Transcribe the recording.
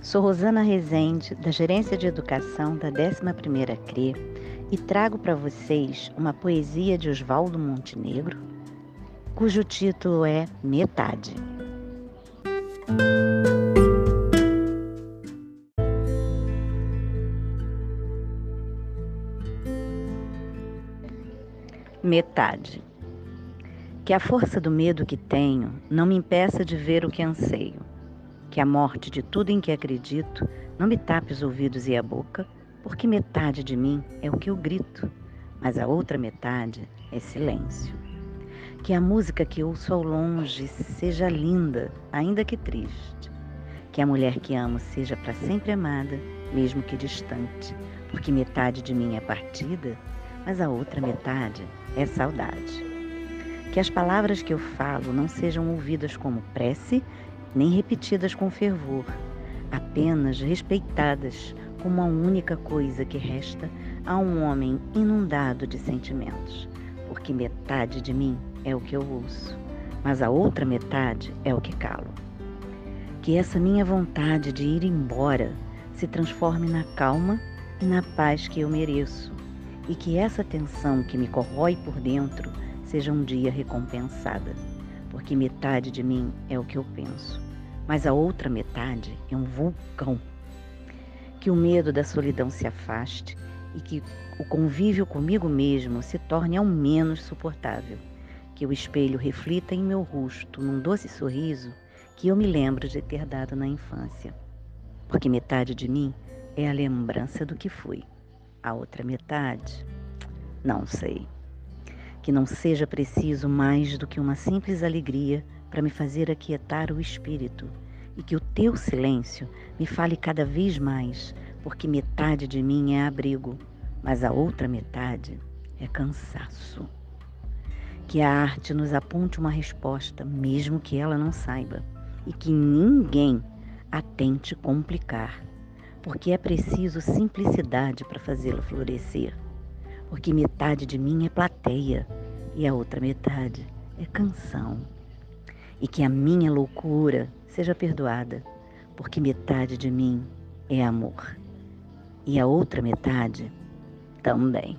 Sou Rosana Rezende, da Gerência de Educação da 11ª CRE, e trago para vocês uma poesia de Oswaldo Montenegro, cujo título é Metade. Metade. Que a força do medo que tenho não me impeça de ver o que anseio. Que a morte de tudo em que acredito não me tape os ouvidos e a boca, porque metade de mim é o que eu grito, mas a outra metade é silêncio. Que a música que ouço ao longe seja linda, ainda que triste. Que a mulher que amo seja para sempre amada, mesmo que distante, porque metade de mim é partida, mas a outra metade é saudade. Que as palavras que eu falo não sejam ouvidas como prece, nem repetidas com fervor, apenas respeitadas como a única coisa que resta a um homem inundado de sentimentos, porque metade de mim é o que eu ouço, mas a outra metade é o que calo. Que essa minha vontade de ir embora se transforme na calma e na paz que eu mereço, e que essa tensão que me corrói por dentro seja um dia recompensada, porque metade de mim é o que eu penso, mas a outra metade é um vulcão. Que o medo da solidão se afaste e que o convívio comigo mesmo se torne ao menos suportável. Que o espelho reflita em meu rosto num doce sorriso que eu me lembro de ter dado na infância. Porque metade de mim é a lembrança do que fui a outra metade? Não sei. Que não seja preciso mais do que uma simples alegria para me fazer aquietar o espírito e que o teu silêncio me fale cada vez mais, porque metade de mim é abrigo, mas a outra metade é cansaço. Que a arte nos aponte uma resposta, mesmo que ela não saiba, e que ninguém a tente complicar porque é preciso simplicidade para fazê-la florescer. Porque metade de mim é plateia e a outra metade é canção. E que a minha loucura seja perdoada, porque metade de mim é amor e a outra metade também.